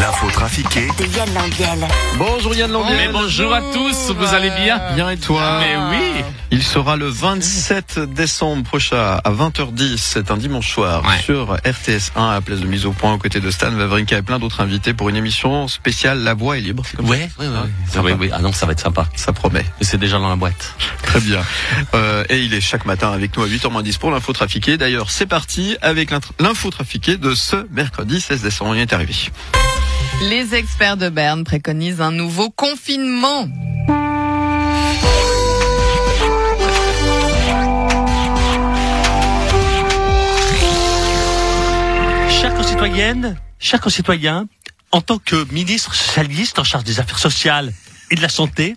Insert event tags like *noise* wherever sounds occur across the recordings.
L'info trafiquée De Yann Lambiel. Bonjour Yann Lambiel. Mais bonjour à tous, vous allez bien Bien et toi Mais oui Il sera le 27 décembre prochain à 20h10, c'est un dimanche soir, Ouais. sur RTS 1 à la place de mise au point aux côtés de Stan Wawrinka et plein d'autres invités pour une émission spéciale La Voix est libre. c'est comme ça Ouais, ouais, ouais. sympa. Ah, oui, oui. Ah non, ça va être sympa. Ça promet. Et C'est déjà dans la boîte. Très bien. Euh, et il est chaque matin avec nous à 8h10 pour l'info trafiquée. D'ailleurs, c'est parti avec l'info trafiquée de ce mercredi 16 décembre. On y est arrivé. Les experts de Berne préconisent un nouveau confinement. Chères concitoyennes, chers concitoyens, en tant que ministre socialiste en charge des affaires sociales et de la santé,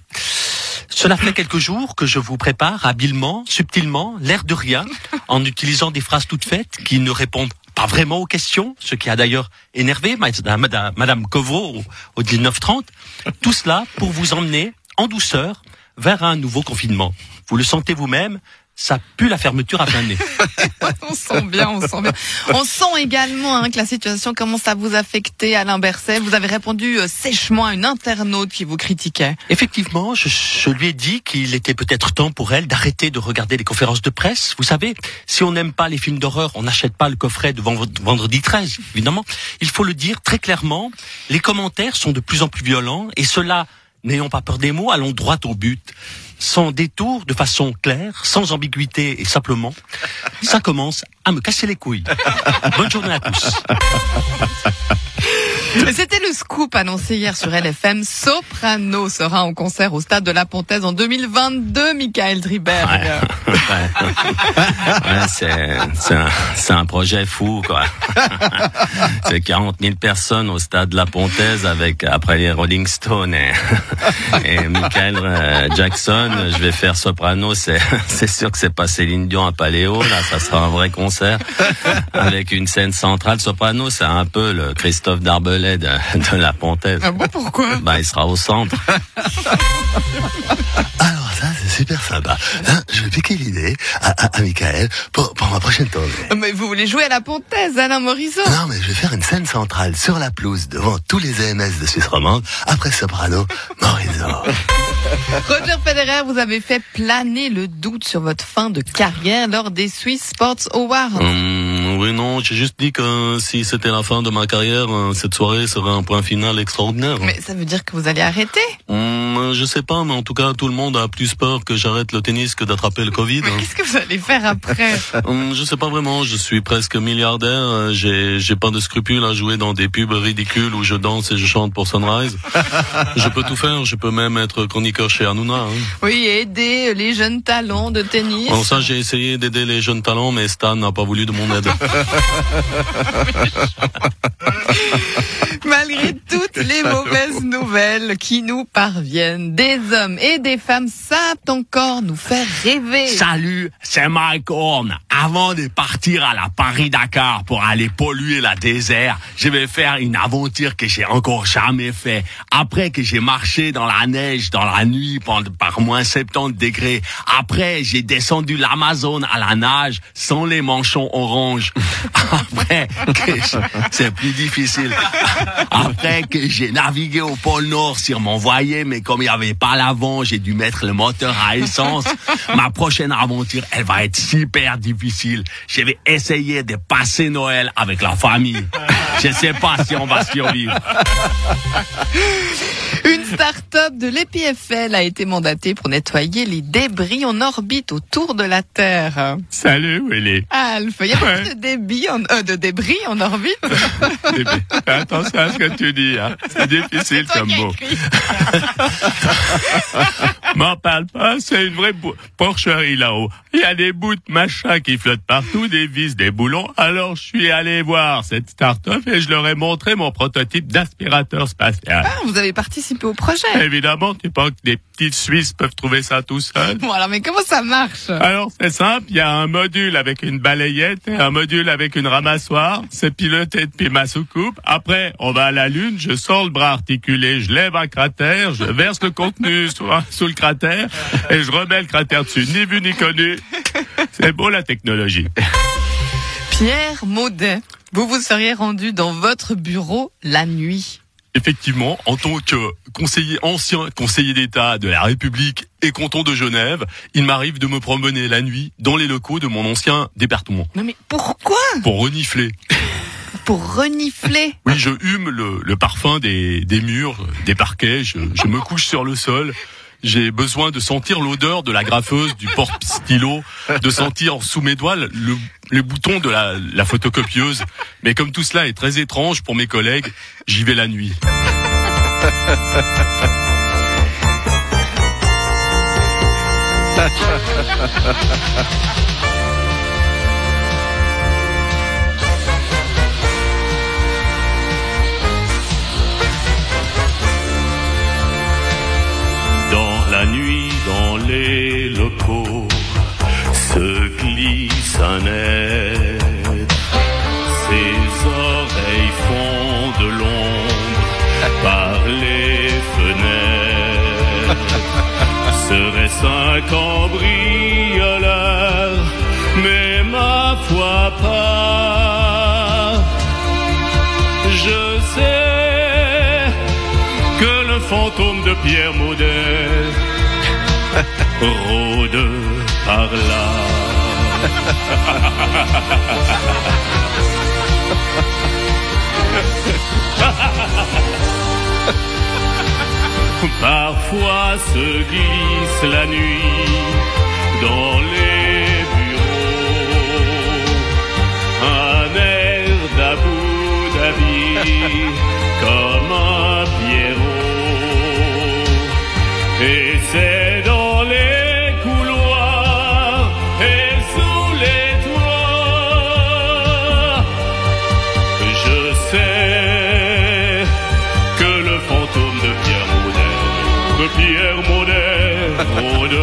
cela fait quelques jours que je vous prépare habilement, subtilement, l'air de rien, en utilisant des phrases toutes faites qui ne répondent pas vraiment aux questions, ce qui a d'ailleurs énervé madame, madame, au, au 1930. Tout cela pour vous emmener en douceur vers un nouveau confinement. Vous le sentez vous-même, ça pue la fermeture à plein nez. *laughs* On sent bien, on sent bien. On sent également hein, que la situation commence à vous affecter, Alain Berset. Vous avez répondu euh, sèchement à une internaute qui vous critiquait. Effectivement, je, je lui ai dit qu'il était peut-être temps pour elle d'arrêter de regarder les conférences de presse. Vous savez, si on n'aime pas les films d'horreur, on n'achète pas le coffret de Ven- Vendredi 13, évidemment. Il faut le dire très clairement, les commentaires sont de plus en plus violents et cela, n'ayons pas peur des mots, allons droit au but. Sans détour, de façon claire, sans ambiguïté et simplement, ça commence à me casser les couilles. Bonne journée à tous. C'était le scoop annoncé hier sur LFM. Soprano sera en concert au stade de la Pontaise en 2022, Michael Driberg. Ouais, c'est, c'est un, projet fou, c'est 40 000 personnes au stade de la Pontaise avec, après les Rolling Stones et, Michael euh, Jackson. Je vais faire soprano. C'est, sûr que c'est pas Céline Dion à Paléo. Là, ça sera un vrai concert avec une scène centrale. Soprano, c'est un peu le Christophe De, *laughs* de la Pontaise. Ah bon, pourquoi? Bah, il sera au centre. *laughs* Alors ça, c'est super sympa. Hein, je vais piquer l'idée à, à, à Michael pour, pour ma prochaine tournée. Mais vous voulez jouer à la Pontaise, Alain Morisot? Non, mais je vais faire une scène centrale sur la pelouse devant tous les EMS de Suisse romande, après Soprano, Morizot. *laughs* *laughs* Roger Federer, vous avez fait planer le doute sur votre fin de carrière lors des Swiss Sports Awards. Hum, oui, non, j'ai juste dit que si c'était la fin de ma carrière, euh, cette soirée serait un point final extraordinaire. Mais ça veut dire que vous allez arrêter Hum, je sais pas, mais en tout cas, tout le monde a plus peur que j'arrête le tennis que d'attraper le Covid. Mais qu'est-ce que vous allez faire après? *laughs* Hum, je sais pas vraiment, je suis presque milliardaire, euh, j'ai, j'ai pas de scrupules à jouer dans des pubs ridicules où je danse et je chante pour Sunrise. *laughs* je peux tout faire, je peux même être chroniqueur chez Hanouna. Hein. Oui, aider les jeunes talents de tennis. Bon, ça, j'ai essayé d'aider les jeunes talents, mais Stan n'a pas voulu de mon aide. *laughs* Malgré toutes les mauvaises nouvelles qui nous parviennent, des hommes et des femmes savent encore nous faire rêver. Salut, c'est Mike Horn. Avant de partir à la Paris-Dakar pour aller polluer la désert, je vais faire une aventure que j'ai encore jamais fait. Après que j'ai marché dans la neige, dans la nuit, pendant, par moins 70 degrés. Après, j'ai descendu l'Amazone à la nage sans les manchons orange. *laughs* Après, que c'est plus difficile. Après que j'ai navigué au pôle Nord sur mon voilier, mais comme il n'y avait pas l'avant, j'ai dû mettre le moteur à essence. *laughs* Ma prochaine aventure, elle va être super difficile. Je vais essayer de passer Noël avec la famille. *laughs* Je sais pas si on va survivre. Une start-up de l'EPFL a été mandatée pour nettoyer les débris en orbite autour de la Terre. Salut, Willy. Alf, il y a pas de, débit en, euh, de débris en orbite? *laughs* Attention à ce que tu dis, hein. C'est difficile as écrit. *laughs* M'en parle pas, c'est une vraie porcherie là-haut. Il y a des bouts de machin qui flottent partout, des vis, des boulons. Alors je suis allé voir cette start-up et je leur ai montré mon prototype d'aspirateur spatial. Ah, vous avez participé au projet. Évidemment, tu penses que des petites Suisses peuvent trouver ça tout seuls Bon, alors, mais comment ça marche? Alors c'est simple, il y a un module avec une balayette et un module avec une ramassoire. C'est piloté depuis ma soucoupe. Après, on va à la lune, je sors le bras articulé, je lève un cratère, je verse le contenu *laughs* sous, sous le cratère et je remets le cratère dessus. Ni vu ni connu. C'est beau la technologie. Pierre Maudet, vous vous seriez rendu dans votre bureau la nuit. Effectivement, en tant que conseiller ancien conseiller d'État de la République et canton de Genève, il m'arrive de me promener la nuit dans les locaux de mon ancien département Non mais pourquoi? Pour renifler. Pour renifler? Oui, je hume le, le parfum des, des murs, des parquets, je, je me couche sur le sol. J'ai besoin de sentir l'odeur de la graffeuse, du porte-stylo, de sentir sous mes doigts le, les boutons de la, la photocopieuse. Mais comme tout cela est très étrange pour mes collègues, j'y vais la nuit. *laughs* nuit, dans les locaux, se glisse un être. Ses oreilles font de l'ombre par les fenêtres. *laughs* Serait-ce un cambrioleur Mais ma foi pas. Je sais que le fantôme de Pierre Maudet rôde par là. *laughs* Parfois se glisse la nuit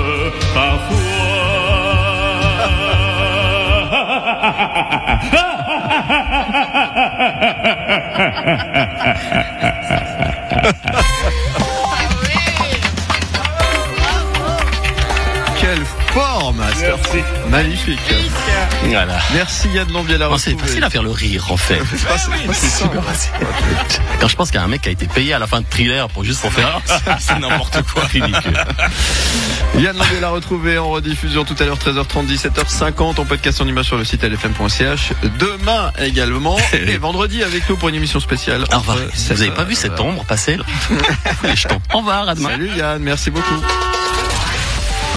rôde Quelle *laughs* forme Merci. Magnifique. Voilà. Merci Yann Lambiel à Non, c'est facile à faire le rire, en fait. C'est pas- c'est. Quand je pense qu'il y a un mec qui a été payé à la fin de thriller pour juste pour faire, Ah, *laughs* c'est n'importe quoi, ridicule. Yann Lambiel à retrouver en rediffusion tout à l'heure 13h30, 17h50 en podcast en image sur le site lfm.ch. Demain également *laughs* et vendredi avec nous pour une émission spéciale. Au revoir. Entre Vous avez pas vu 7h, cette ombre passer là? Les jetons. Au revoir, à demain. Salut Yann, merci beaucoup.